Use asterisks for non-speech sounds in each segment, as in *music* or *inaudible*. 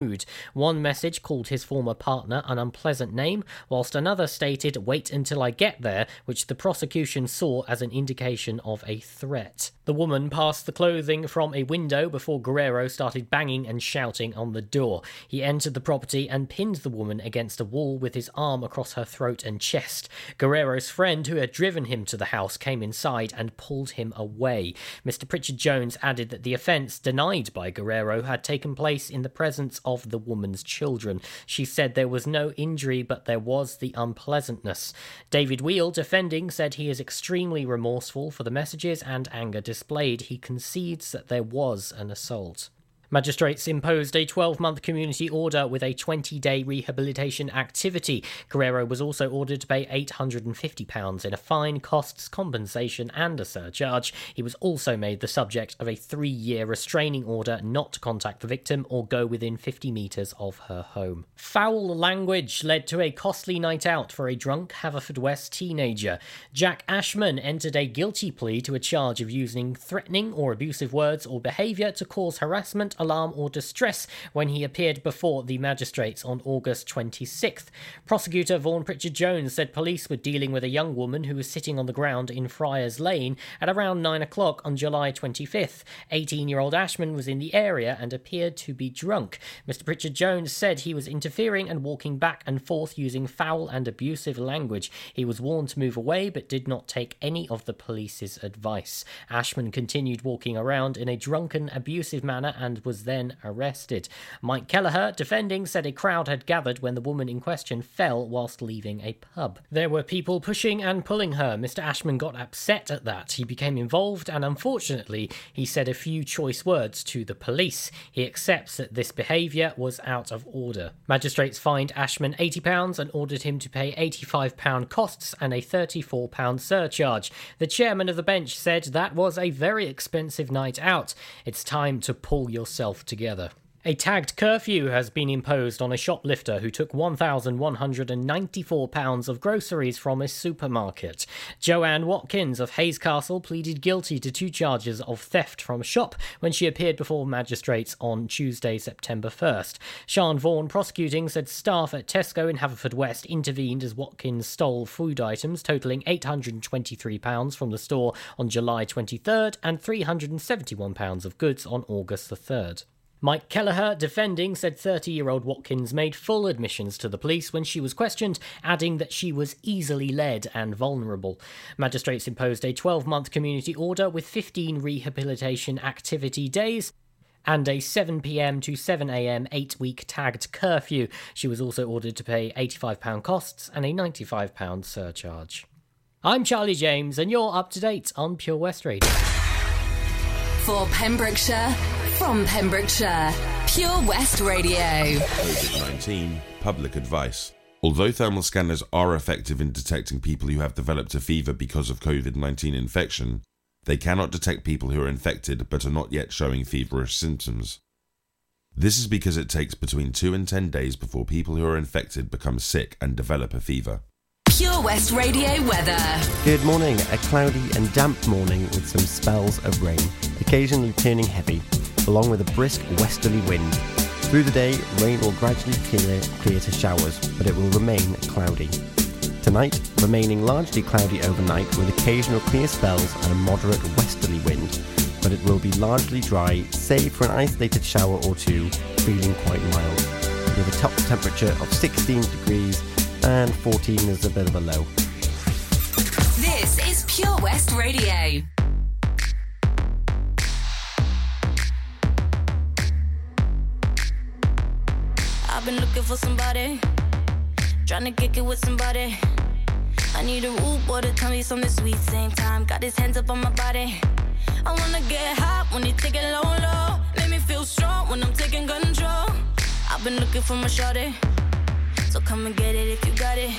mood. One message called his former partner an unpleasant name, whilst another stated, Wait until I get there, which the prosecution saw as an indication of a threat. The woman passed the clothing from a window before Guerrero started banging and shouting on the door. He entered the property and pinned the woman against a wall with his arm across her throat and chest. Guerrero's friend, who had driven him to the house, came inside and pulled him away. Mr. Pritchard Jones added that the offence, denied by Guerrero, had taken place in the presence of the woman's children. She said there was no injury, but there was the unpleasantness. David Wheel, defending, said he is extremely remorseful for the messages and anger displayed. He concedes that there was an assault. Magistrates imposed a 12 month community order with a 20 day rehabilitation activity. Guerrero was also ordered to pay £850 in a fine, costs, compensation, and a surcharge. He was also made the subject of a three year restraining order not to contact the victim or go within 50 metres of her home. Foul language led to a costly night out for a drunk Haverfordwest teenager. Jack Ashman entered a guilty plea to a charge of using threatening or abusive words or behaviour to cause harassment alarm, or distress when he appeared before the magistrates on August 26th. Prosecutor Vaughan Pritchard Jones said police were dealing with a young woman who was sitting on the ground in Friars Lane at around 9 o'clock on July 25th. 18 year old Ashman was in the area and appeared to be drunk. Mr. Pritchard Jones said he was interfering and walking back and forth using foul and abusive language. He was warned to move away but did not take any of the police's advice. Ashman continued walking around in a drunken, abusive manner and was then arrested. Mike Kelleher, defending, said a crowd had gathered when the woman in question fell whilst leaving a pub. There were people pushing and pulling her. Mr. Ashman got upset at that. He became involved and unfortunately, he said a few choice words to the police. He accepts that this behaviour was out of order. Magistrates fined Ashman £80 and ordered him to pay £85 costs and a £34 surcharge. The chairman of the bench said that was a very expensive night out. It's time to pull yourself itself together. A tagged curfew has been imposed on a shoplifter who took £1,194 of groceries from a supermarket. Joanne Watkins of Hayscastle pleaded guilty to two charges of theft from a shop when she appeared before magistrates on Tuesday, September 1st. Sean Vaughan, prosecuting, said staff at Tesco in Haverfordwest intervened as Watkins stole food items totalling £823 from the store on July 23rd and £371 of goods on August the 3rd. Mike Kelleher, defending, said 30 year old Watkins made full admissions to the police when she was questioned, adding that she was easily led and vulnerable. Magistrates imposed a 12 month community order with 15 rehabilitation activity days and a 7pm to 7am eight week tagged curfew. She was also ordered to pay £85 costs and a £95 surcharge. I'm Charlie James, and you're up to date on Pure West Radio. For Pembrokeshire, from Pembrokeshire, Pure West Radio. COVID 19 public advice. Although thermal scanners are effective in detecting people who have developed a fever because of COVID 19 infection, they cannot detect people who are infected but are not yet showing feverish symptoms. This is because it takes between 2 and 10 days before people who are infected become sick and develop a fever. Pure West Radio weather. Good morning. A cloudy and damp morning with some spells of rain, occasionally turning heavy along with a brisk westerly wind. Through the day, rain will gradually clear, clear to showers, but it will remain cloudy. Tonight, remaining largely cloudy overnight with occasional clear spells and a moderate westerly wind, but it will be largely dry, save for an isolated shower or two, feeling quite mild, with a top temperature of 16 degrees and 14 is a bit of a low. This is Pure West Radio. I've been looking for somebody, trying to kick it with somebody. I need a rude boy to tell me something sweet. Same time, got his hands up on my body. I wanna get hot when you take it low, low. Make me feel strong when I'm taking control. I've been looking for my shorty, so come and get it if you got it.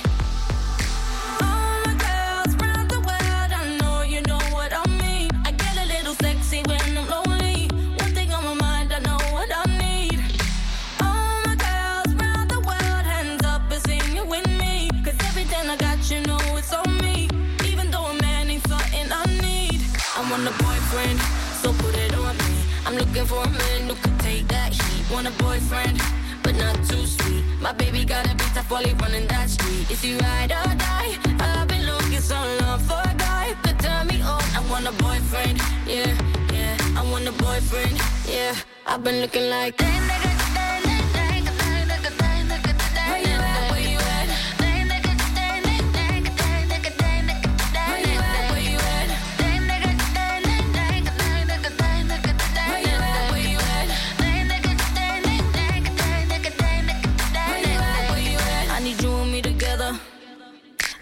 My girls, round the world. I know you know what I mean. I get a little sexy when I'm lonely. One thing on my mind, I know what I need. My girls, round the world. Hand up as singing with me. Cause everything I got, you know it's on me. Even though a man ain't something I need. I want a boyfriend, so put it on me. I'm looking for a man who could take that heat. Want a boyfriend, my baby got a bit of folly running that street. Is he ride or die? I've been looking so long for a guy to turn me on. I want a boyfriend, yeah, yeah. I want a boyfriend, yeah. I've been looking like damn nigga.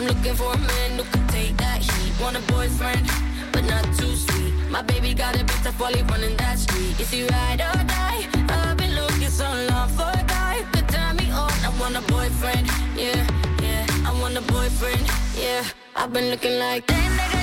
I'm looking for a man who can take that heat. Want a boyfriend, but not too sweet. My baby got a bit tough while he running that street. Is he ride or die? I've been looking so long for a guy could turn me on. I want a boyfriend, yeah, yeah. I want a boyfriend, yeah. I've been looking like that nigga.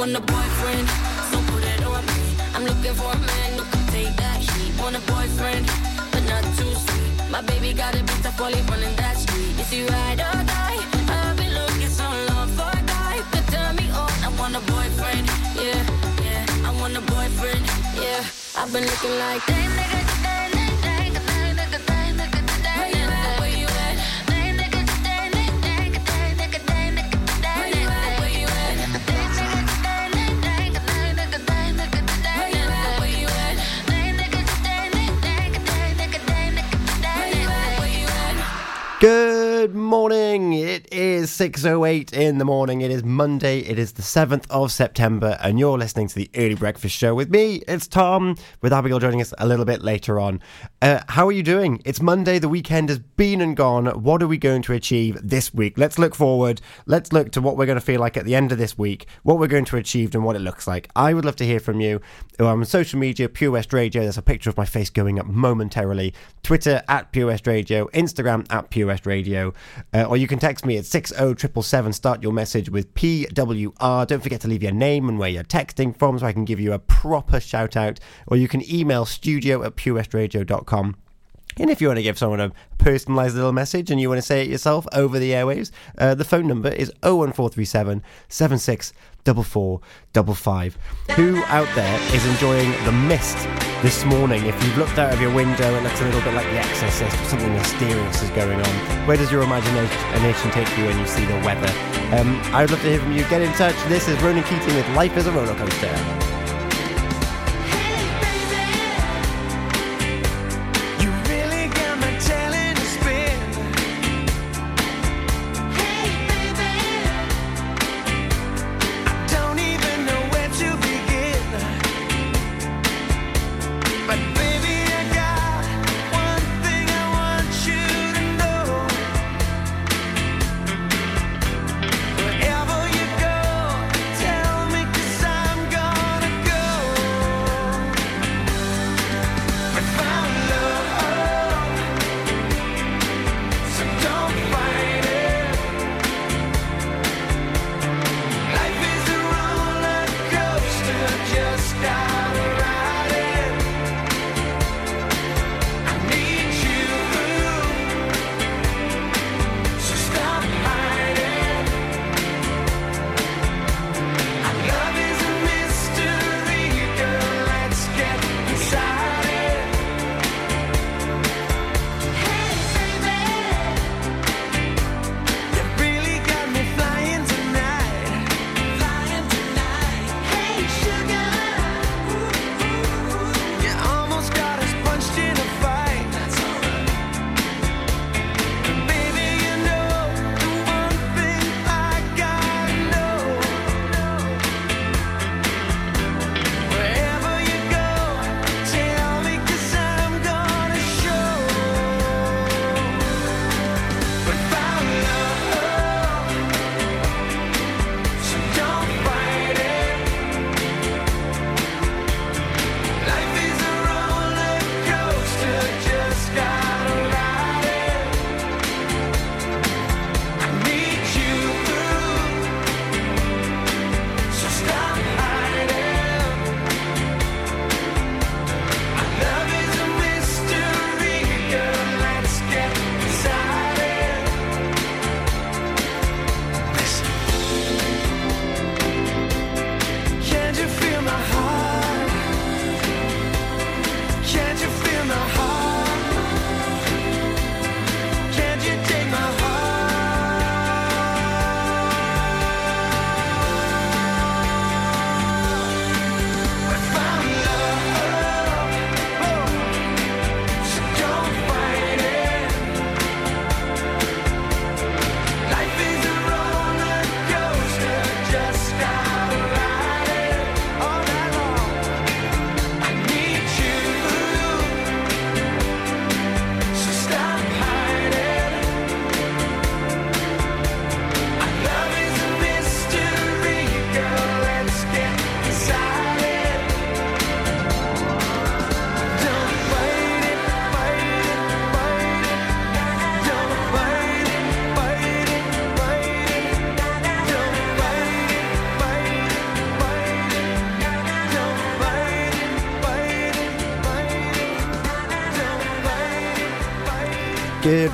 Want a boyfriend, so put it on me. I'm looking for a man who can take that heat. Want a boyfriend, but not too sweet. My baby got a bit tough while he running that street. Is he ride or die? I've been looking so long for a guy could turn me on. I want a boyfriend, yeah, yeah. I want a boyfriend, yeah. I've been looking like that 6:08 in the morning. It is Monday. It is the 7th of September and you're listening to the Early Breakfast Show with me. It's Tom with Abigail joining us a little bit later on. Uh, how are you doing? It's Monday. The weekend has been and gone. What are we going to achieve this week? Let's look forward. Let's look to what we're going to feel like at the end of this week, what we're going to achieve and what it looks like. I would love to hear from you. I'm on social media, Pure West Radio. There's a picture of my face going up momentarily. Twitter at Pure West Radio, Instagram at Pure West Radio, uh, or you can text me at 60777. Start your message with PWR. Don't forget to leave your name and where you're texting from so I can give you a proper shout out. Or you can email studio at purewestradio.com. And if you want to give someone a personalised little message and you want to say it yourself over the airwaves, uh, the phone number is 01437 76 4455. Who out there is enjoying the mist this morning? If you've looked out of your window, it looks a little bit like The Exorcist, something mysterious is going on. Where does your imagination take you when you see the weather? Um, I would love to hear from you. Get in touch. This is Ronan Keating with Life is a Roller Coaster.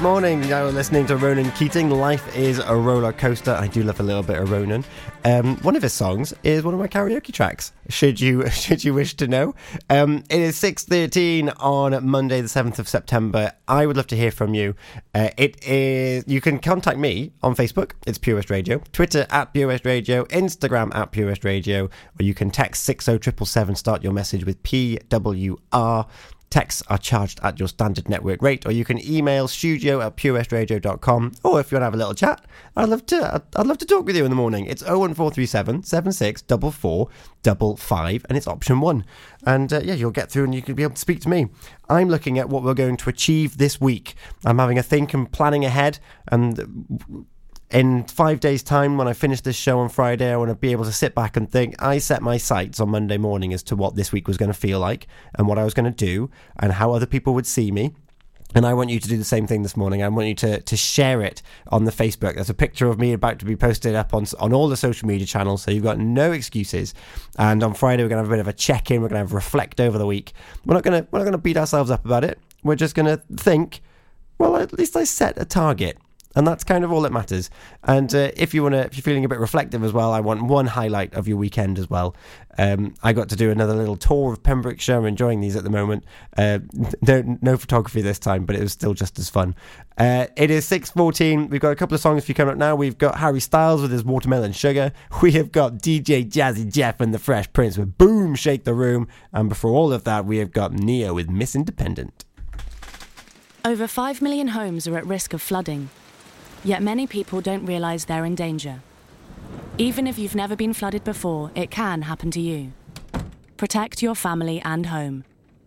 Morning. You're listening to Ronan Keating. Life is a roller coaster. I do love a little bit of Ronan. Um, one of his songs is one of my karaoke tracks. Should you *laughs* should you wish to know? Um, it is six thirteen on Monday, the seventh of September. I would love to hear from you. Uh, it is you can contact me on Facebook. It's Pure West Radio. Twitter at Pure West Radio. Instagram at Pure West Radio. Or you can text six zero triple seven. Start your message with PWR. Texts are charged at your standard network rate, or you can email studio at purewestradio.com. Or if you want to have a little chat, I'd love to. I'd, I'd love to talk with you in the morning. It's 01437 76 55, and it's option one. And uh, yeah, you'll get through, and you can be able to speak to me. I'm looking at what we're going to achieve this week. I'm having a think and planning ahead, and in five days' time, when I finish this show on Friday, I want to be able to sit back and think. I set my sights on Monday morning as to what this week was going to feel like and what I was going to do and how other people would see me. And I want you to do the same thing this morning. I want you to, to share it on the Facebook. There's a picture of me about to be posted up on on all the social media channels, so you've got no excuses. And on Friday, we're going to have a bit of a check in. We're going to have reflect over the week. We're not going to we're not going to beat ourselves up about it. We're just going to think. Well, at least I set a target and that's kind of all that matters. And uh, if you want to, if you're feeling a bit reflective as well, I want one highlight of your weekend as well. Um, I got to do another little tour of Pembrokeshire. I'm enjoying these at the moment. Uh, *laughs* no, no photography this time, but it was still just as fun. Uh, it is 6:14. We've got a couple of songs for you coming up now. We've got Harry Styles with his Watermelon Sugar. *laughs* We have got DJ Jazzy Jeff and the Fresh Prince with Boom Shake the Room. And before all of that, we have got Ne-Yo with Miss Independent. Over 5 million homes are at risk of flooding, yet many people don't realise they're in danger. Even if you've never been flooded before, it can happen to you. Protect your family and home.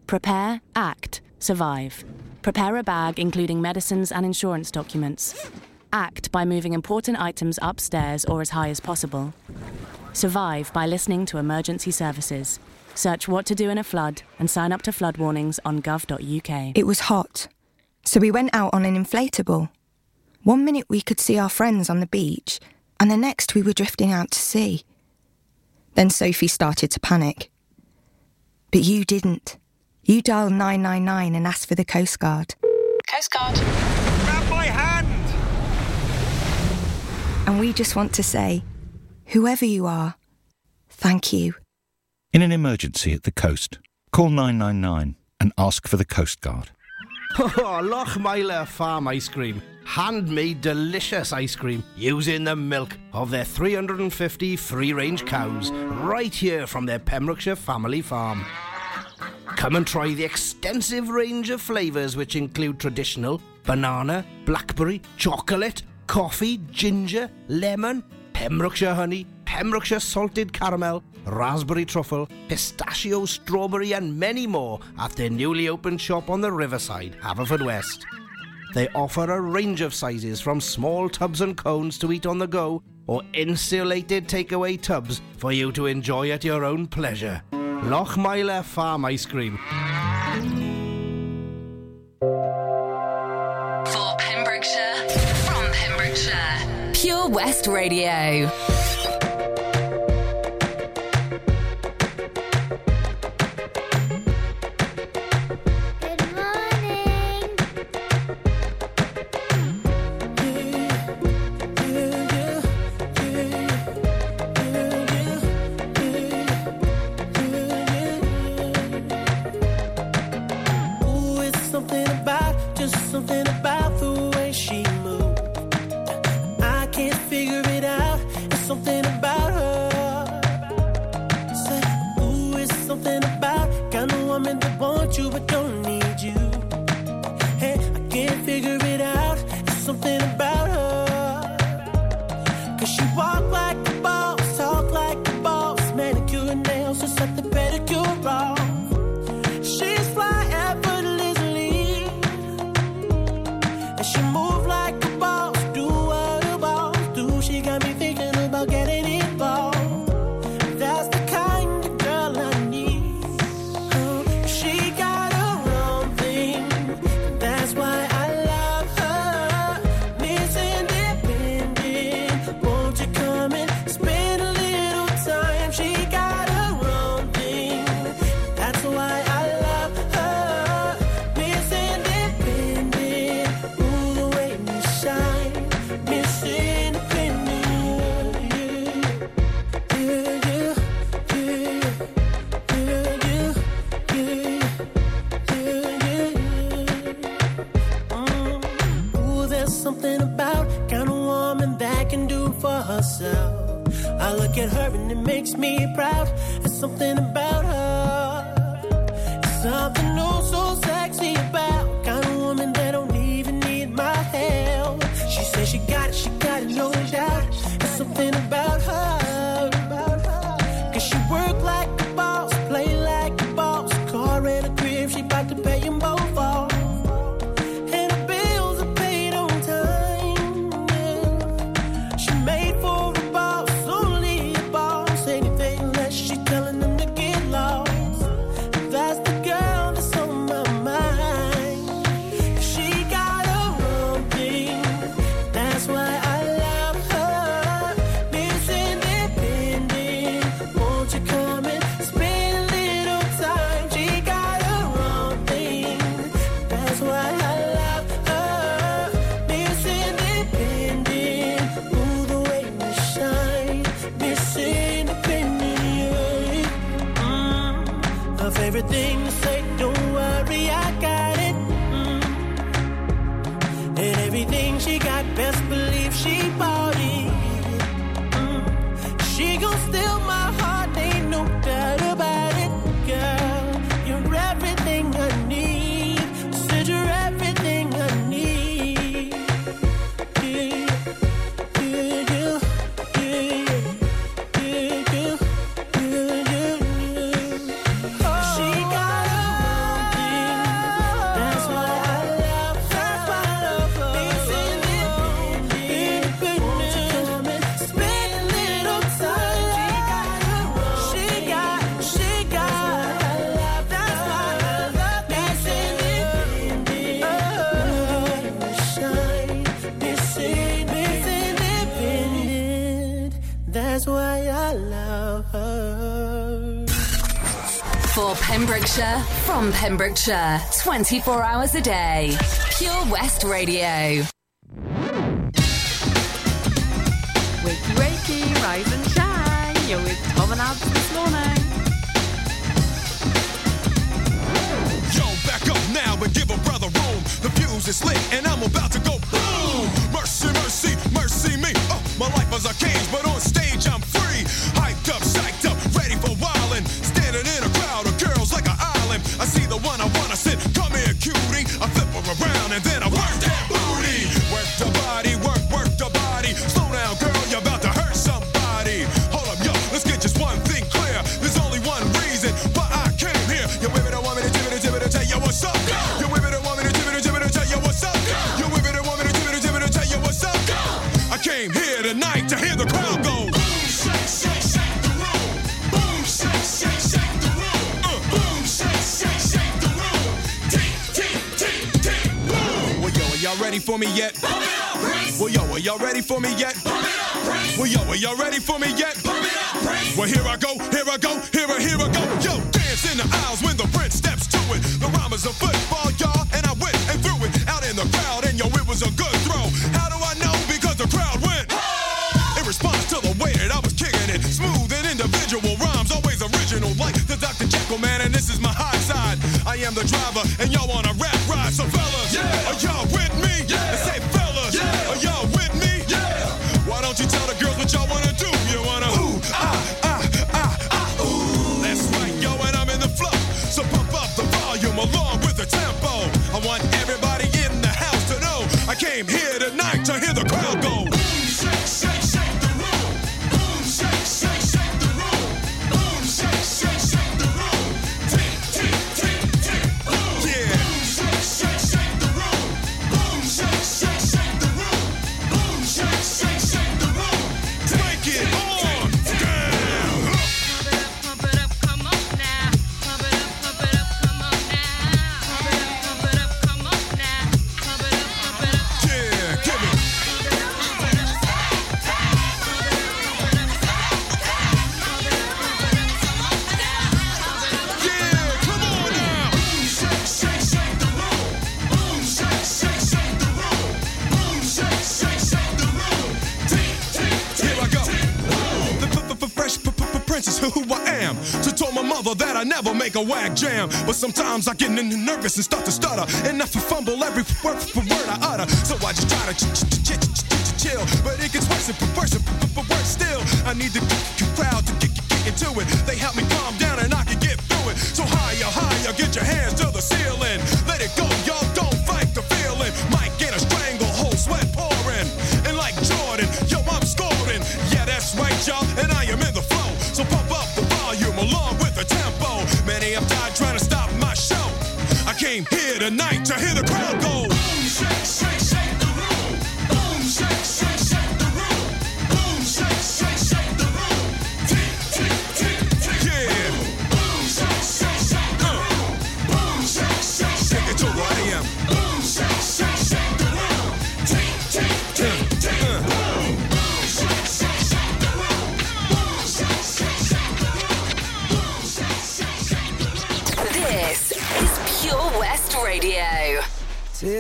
Prepare, act, survive. Prepare a bag including medicines and insurance documents. Act by moving important items upstairs or as high as possible. Survive by listening to emergency services. Search what to do in a flood and sign up to flood warnings on gov.uk. It was hot, so we went out on an inflatable. One minute we could see our friends on the beach, and the next we were drifting out to sea. Then Sophie started to panic. But you didn't. You dialed 999 and asked for the Coast Guard. Coast Guard. Grab my hand! And we just want to say, whoever you are, thank you. In an emergency at the coast, call 999 and ask for the Coast Guard. *laughs* Oh, Lochmeyler Farm Ice Cream. Handmade delicious ice cream using the milk of their 350 free range cows right here from their Pembrokeshire family farm. Come and try the extensive range of flavours which include traditional, banana, blackberry, chocolate, coffee, ginger, lemon, Pembrokeshire honey, Pembrokeshire salted caramel, raspberry truffle, pistachio, strawberry, and many more at their newly opened shop on the riverside, Haverfordwest. They offer a range of sizes from small tubs and cones to eat on the go or insulated takeaway tubs for you to enjoy at your own pleasure. Lochmeyler Farm Ice Cream. For Pembrokeshire, from Pembrokeshire, Pure West Radio. everything she got better Pembrokeshire, from Pembrokeshire, 24 hours a day. Pure West Radio. for me yet? Pump it up, Prince. Well, yo, are y'all ready for me yet? Pump it up, Prince. Well, yo, are y'all ready for me yet? Pump it up, Prince. Well, here I go, here I go, here I, here I go. Yo, dance in the aisles when the Prince steps to it. The rhyme is a football, y'all, and I went and threw it out in the crowd, and yo, it was a good throw. How do I know? Because the crowd went. In response to the way that I was kicking it, smooth and individual rhymes, always original, like the Dr. Jekyll man, and this is my high side. I am the driver, and y'all on a rap ride, so fellas, yeah. are y'all ready? A whack jam. But sometimes I get nervous and start to stutter. And I fumble every word for word I utter. So I just try to ch- ch- ch- ch- ch- ch- chill. But it gets worse and worse and worse still. I need the crowd to get, get into it. They help me calm down and I can get through it. So higher, higher, get your hands to the tonight to hear the crowd go.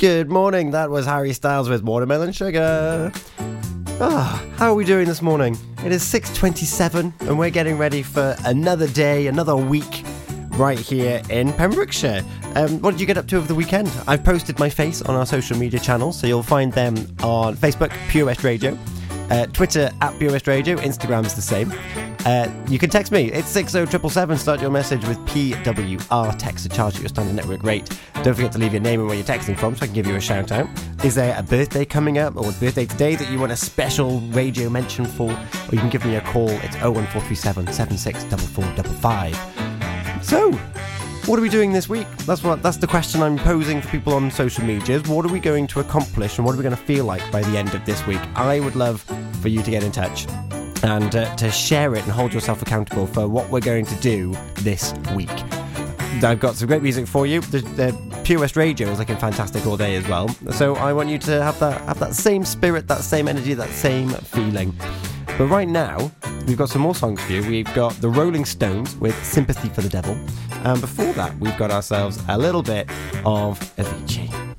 Good morning. That was Harry Styles with Watermelon Sugar. Ah, how are we doing this morning? It is 6:27 and we're getting ready for another day, another week right here in Pembrokeshire. Um, what did you get up to over the weekend? I've posted my face on our social media channels, so you'll find them on Facebook, Pure West Radio, uh, Twitter at Pure West Radio, Instagram's the same. Uh, you can text me. It's 60777. Start your message with PWR. Text to charge at your standard network rate. Don't forget to leave your name and where you're texting from so I can give you a shout out. Is there a birthday coming up or a birthday today that you want a special radio mention for? Or you can give me a call. It's 01437 764455. So, what are we doing this week? That's what that's the question I'm posing for people on social medias. What are we going to accomplish and what are we going to feel like by the end of this week? I would love for you to get in touch and uh, to share it and hold yourself accountable for what we're going to do this week. I've got some great music for you. The, the Pure West Radio is looking fantastic all day as well. So I want you to have that have that same spirit, that same energy, that same feeling. But right now, we've got some more songs for you. We've got the Rolling Stones with Sympathy for the Devil. And before that, we've got ourselves a little bit of Avicii.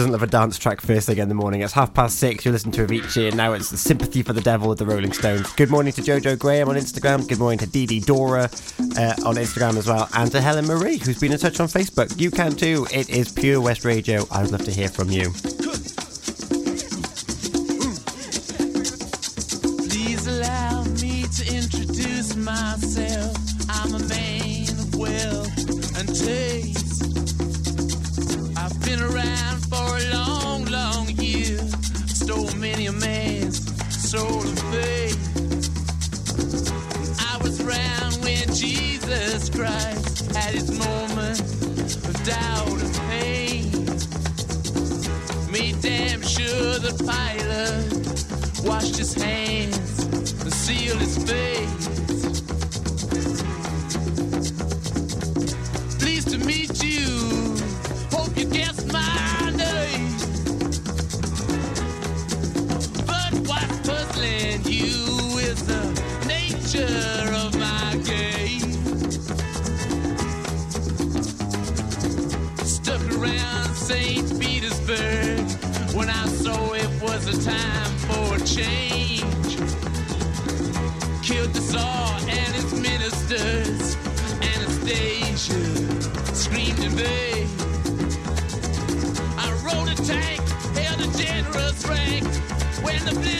Doesn't love a dance track first thing in the morning? It's half past six. You listen to Avicii, and now it's the Sympathy for the Devil with the Rolling Stones. Good morning to Jojo Graham on Instagram. Good morning to Dee Dee Dora uh, on Instagram as well, and to Helen Marie, who's been in touch on Facebook. You can too. It is Pure West Radio. I would love to hear from you. in the building.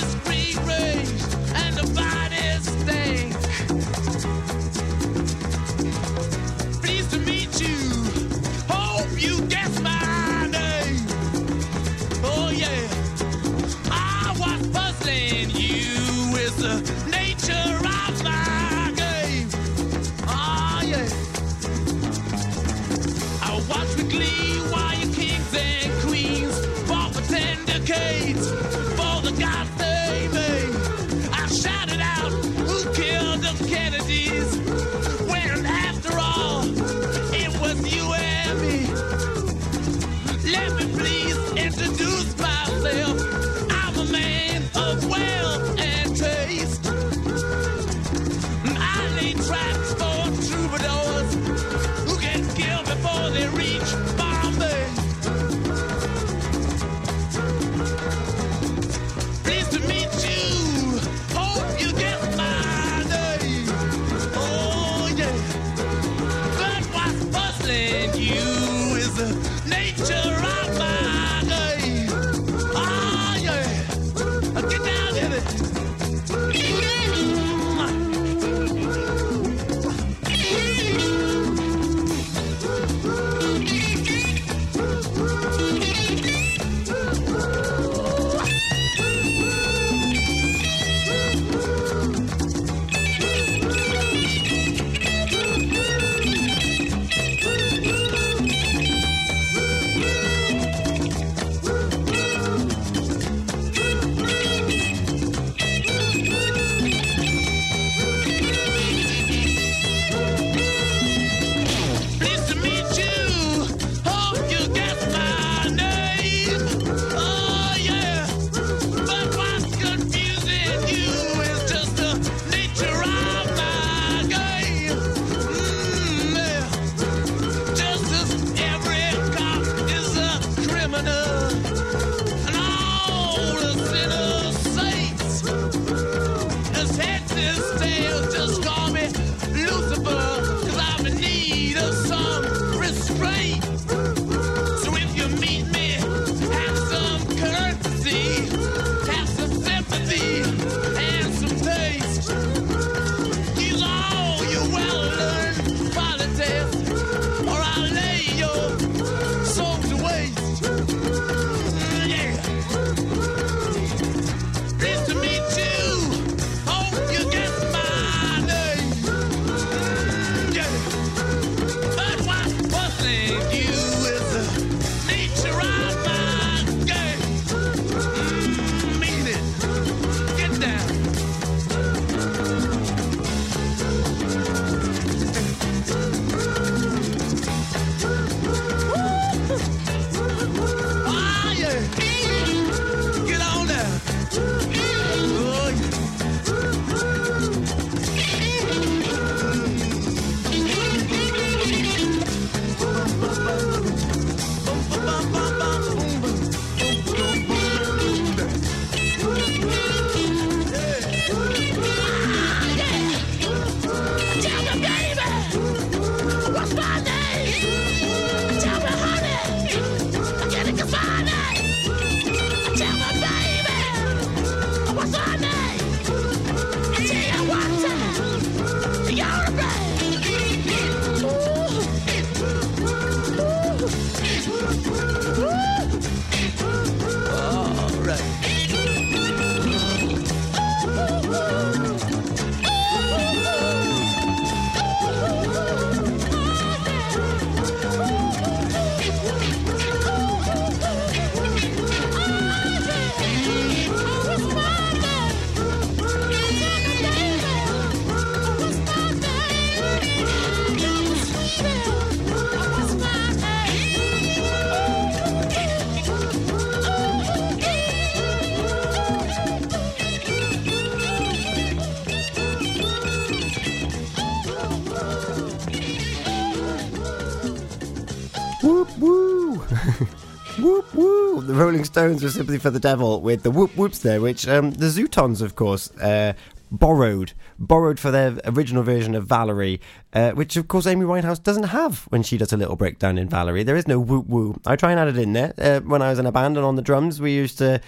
Rolling Stones with Sympathy for the Devil with the whoop whoops there, which um, the Zutons, of course, uh, borrowed borrowed for their original version of Valerie, uh, which of course Amy Winehouse doesn't have when she does a little breakdown in Valerie. There is no whoop woo. I try and add it in there. Uh, when I was in a band and on the drums, we used to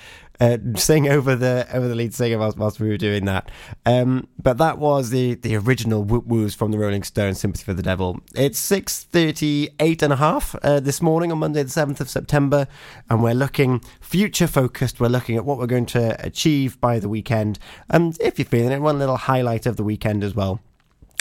uh, sing over the over the lead singer whilst, whilst we were doing that. Um, but that was the the original whoop woos from the Rolling Stones, "Sympathy for the Devil." It's six thirty eight and a half uh, this morning on Monday, the seventh of September, and we're looking future focused. We're looking at what we're going to achieve by the weekend, and if you're feeling it, one little highlight of the weekend as well.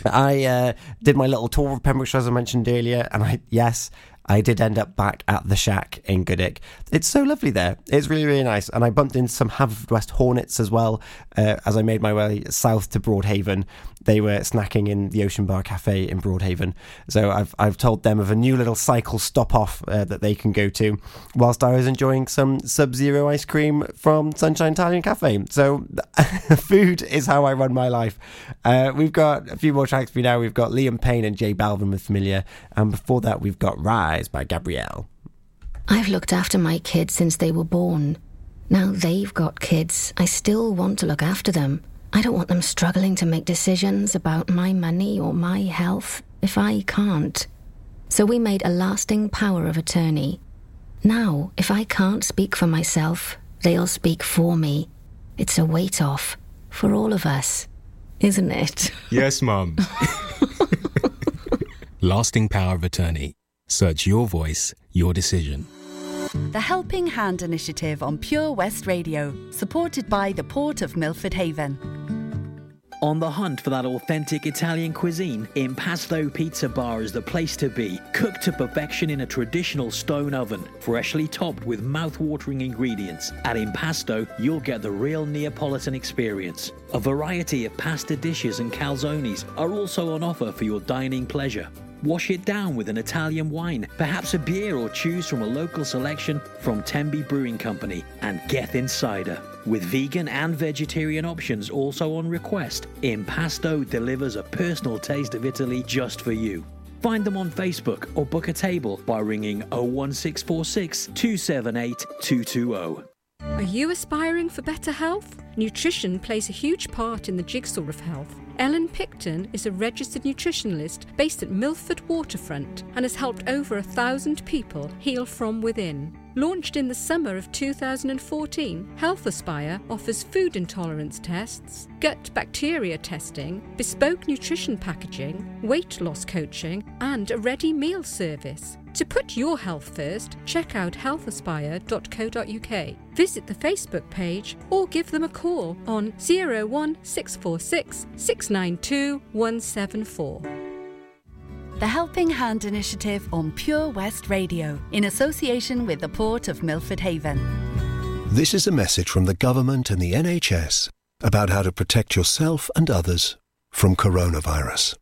I uh, did my little tour of Pembrokeshire as I mentioned earlier, and I yes, I did end up back at the shack in Goodwick. It's so lovely there. It's really, really nice. And I bumped into some Haverfordwest Hornets as well uh, as I made my way south to Broadhaven. They were snacking in the Ocean Bar Cafe in Broadhaven. So I've, I've told them of a new little cycle stop off uh, that they can go to whilst I was enjoying some Sub Zero ice cream from Sunshine Italian Cafe. So *laughs* food is how I run my life. Uh, we've got a few more tracks for you now. We've got Liam Payne and J Balvin with Familiar. And before that, we've got Rise by Gabrielle. I've looked after my kids since they were born. Now they've got kids. I still want to look after them. I don't want them struggling to make decisions about my money or my health if I can't. So we made a lasting power of attorney. Now, if I can't speak for myself, they'll speak for me. It's a weight off for all of us, isn't it? *laughs* Yes, Mum. *laughs* Lasting power of attorney. Search your voice, your decision. The Helping Hand Initiative on Pure West Radio, supported by the Port of Milford Haven. On the hunt for that authentic Italian cuisine, Impasto Pizza Bar is the place to be. Cooked to perfection in a traditional stone oven, freshly topped with mouth-watering ingredients. At Impasto, you'll get the real Neapolitan experience. A variety of pasta dishes and calzones are also on offer for your dining pleasure. Wash it down with an Italian wine, perhaps a beer, or choose from a local selection from Tenby Brewing Company and Geth Insider. With vegan and vegetarian options also on request, Impasto delivers a personal taste of Italy just for you. Find them on Facebook or book a table by ringing 01646 278 220. Are you aspiring for better health? Nutrition plays a huge part in the jigsaw of health. Ellen Picton is a registered nutritionalist based at Milford Waterfront and has helped over a thousand people heal from within. Launched in the summer of 2014, Health Aspire offers food intolerance tests, gut bacteria testing, bespoke nutrition packaging, weight loss coaching, and a ready meal service. To put your health first, check out healthaspire.co.uk. Visit the Facebook page or give them a call on 01646 692 174. The Helping Hand Initiative on Pure West Radio, in association with the Port of Milford Haven. This is a message from the government and the NHS about how to protect yourself and others from coronavirus.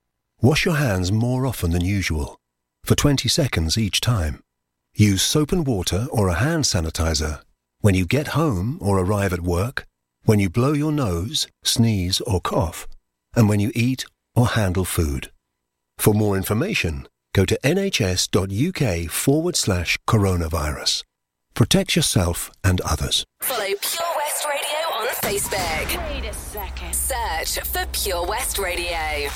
Wash your hands more often than usual, for 20 seconds each time. Use soap and water or a hand sanitizer when you get home or arrive at work, when you blow your nose, sneeze, or cough, and when you eat or handle food. For more information, go to nhs.uk forward slash coronavirus. Protect yourself and others. Follow Pure West Radio on Facebook. Wait a second. Search for Pure West Radio.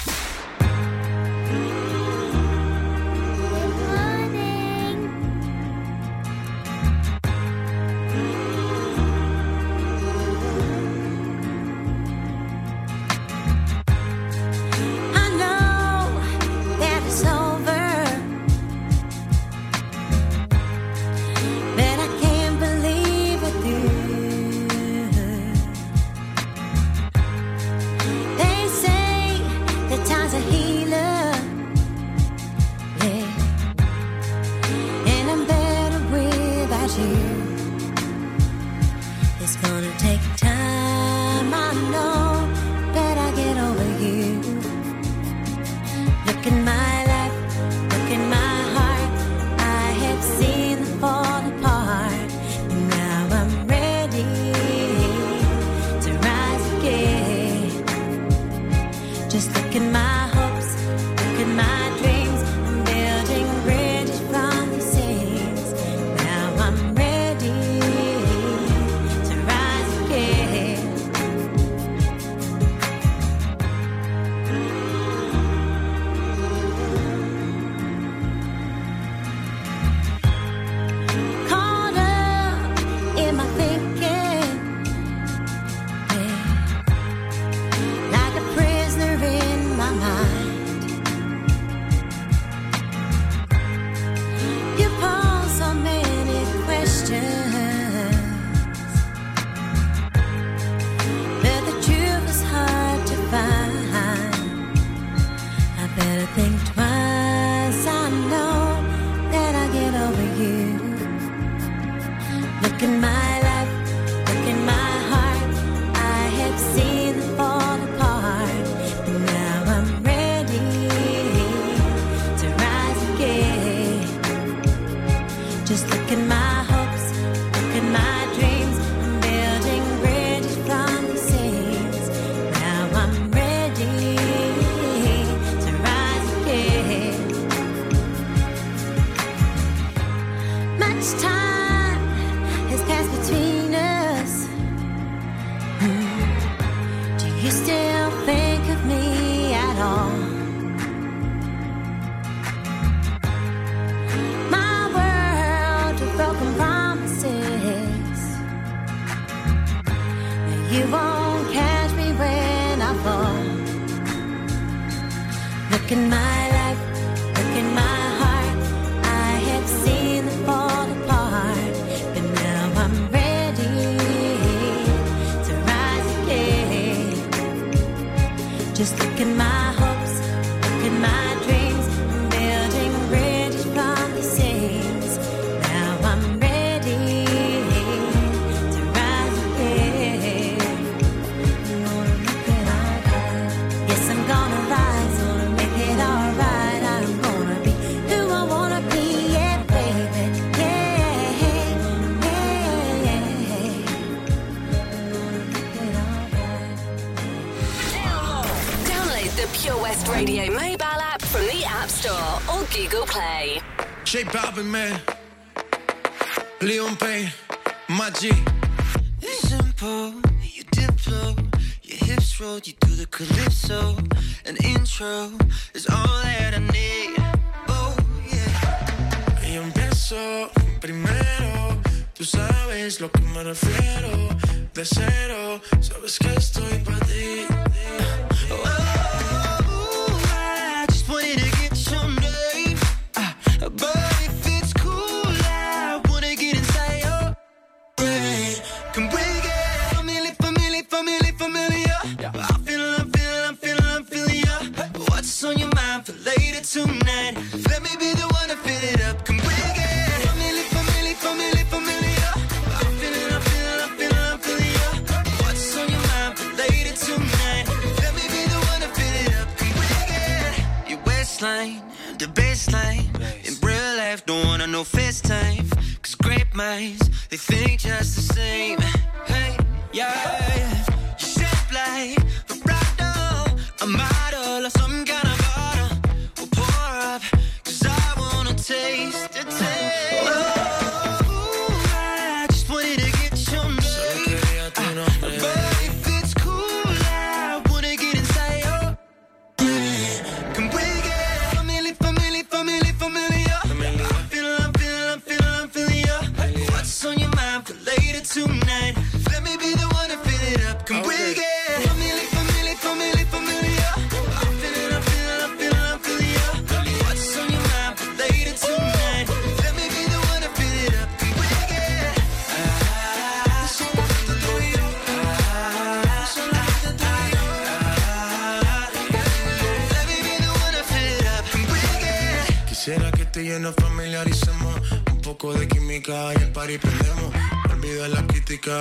Just look at my hopes, look at my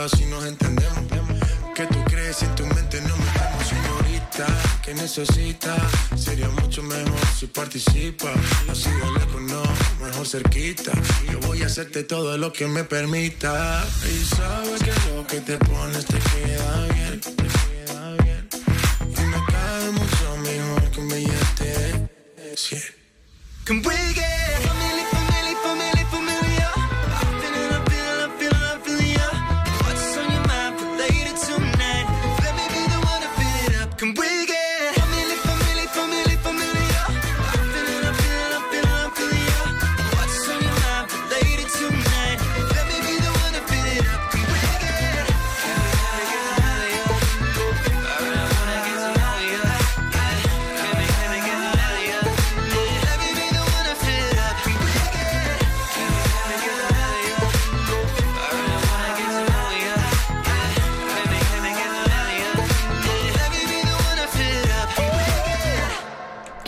si nos entendemos. Que tú crees en tu mente no me amo, señorita. Que necesita, sería mucho mejor si participa. Así de lejos no, mejor cerquita. Yo voy a hacerte todo lo que me permita. Y sabes que lo que te pones te queda bien. Te queda bien. Y me cae mucho mejor que un billete.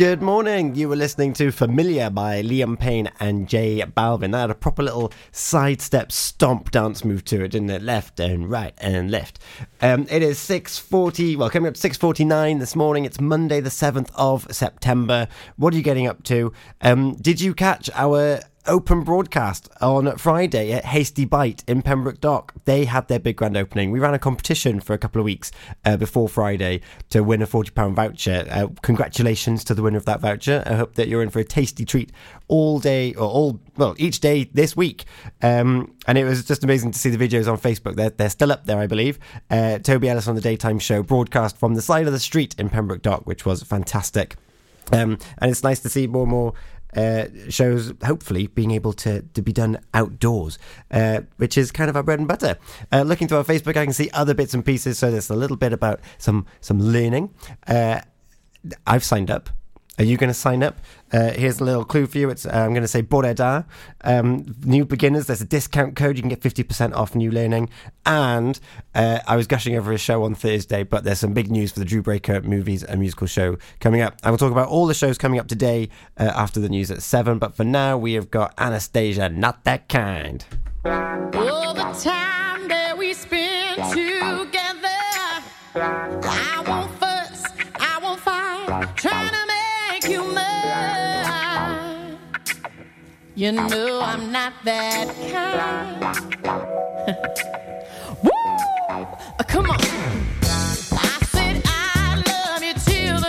Good morning. You were listening to Familiar by Liam Payne and J Balvin. That had a proper little sidestep stomp dance move to it, didn't it? Left and right and left. Um, it is 6.40, well, coming up 6.49 this morning. It's Monday the 7th of September. What are you getting up to? Um, did you catch our open broadcast on Friday at Hasty Bite in Pembroke Dock. They had their big grand opening. We ran a competition for a couple of weeks uh, before Friday to win a £40 voucher. Uh, congratulations to the winner of that voucher. I hope that you're in for a tasty treat all day or all, well, each day this week. Um, and it was just amazing to see the videos on Facebook. They're, they're still up there, I believe. Uh, Toby Ellis on the daytime show broadcast from the side of the street in Pembroke Dock, which was fantastic. Um, and it's nice to see more and more uh, shows hopefully being able to, to be done outdoors, uh, which is kind of our bread and butter. Uh, looking through our Facebook, I can see other bits and pieces. So there's a little bit about some some learning. Uh, I've signed up. Are you going to sign up? Uh, here's a little clue for you. It's uh, I'm going to say Boreda. Um, new beginners. There's a discount code. You can get 50% off new learning. And uh, I was gushing over a show on Thursday, but there's some big news for the Drew Breaker movies and musical show coming up. I will talk about all the shows coming up today uh, after the news at seven. But for now, we have got Anastacia. Not that kind. All the time that we spend together, You know I'm not that kind. *laughs* Woo! Uh, Come on. I said I love you till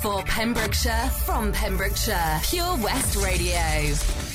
For Pembrokeshire, from Pembrokeshire, Pure West Radio.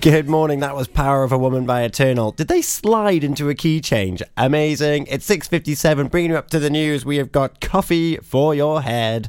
Good morning. That was Power of a Woman by Eternal. Did they slide into a key change? Amazing. It's 6:57 bringing you up to the news. We have got coffee for your head.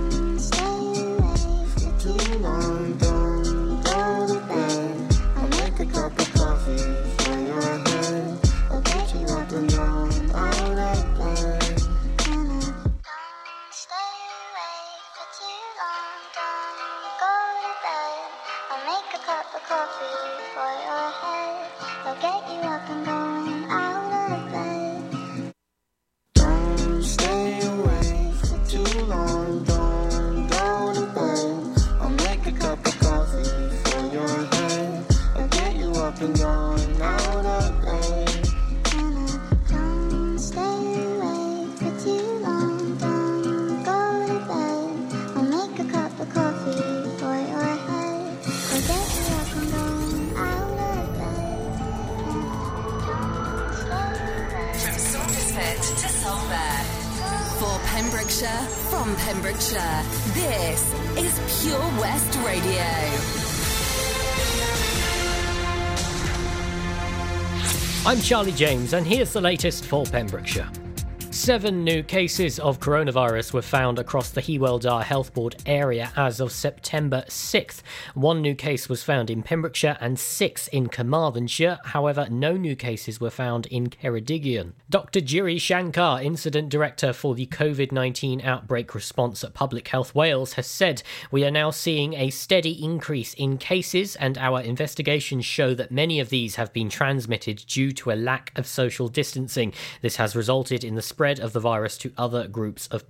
Too long, Pembrokeshire, from Pembrokeshire, this is Pure West Radio. I'm Charlie James, and here's the latest for Pembrokeshire. Seven new cases of coronavirus were found across the Hywel Health Board area as of September 6th. One new case was found in Pembrokeshire and six in Carmarthenshire. However, no new cases were found in Ceredigion. Dr. Giri Shankar, Incident Director for the COVID 19 outbreak response at Public Health Wales, has said we are now seeing a steady increase in cases, and our investigations show that many of these have been transmitted due to a lack of social distancing. This has resulted in the spread of the virus to other groups of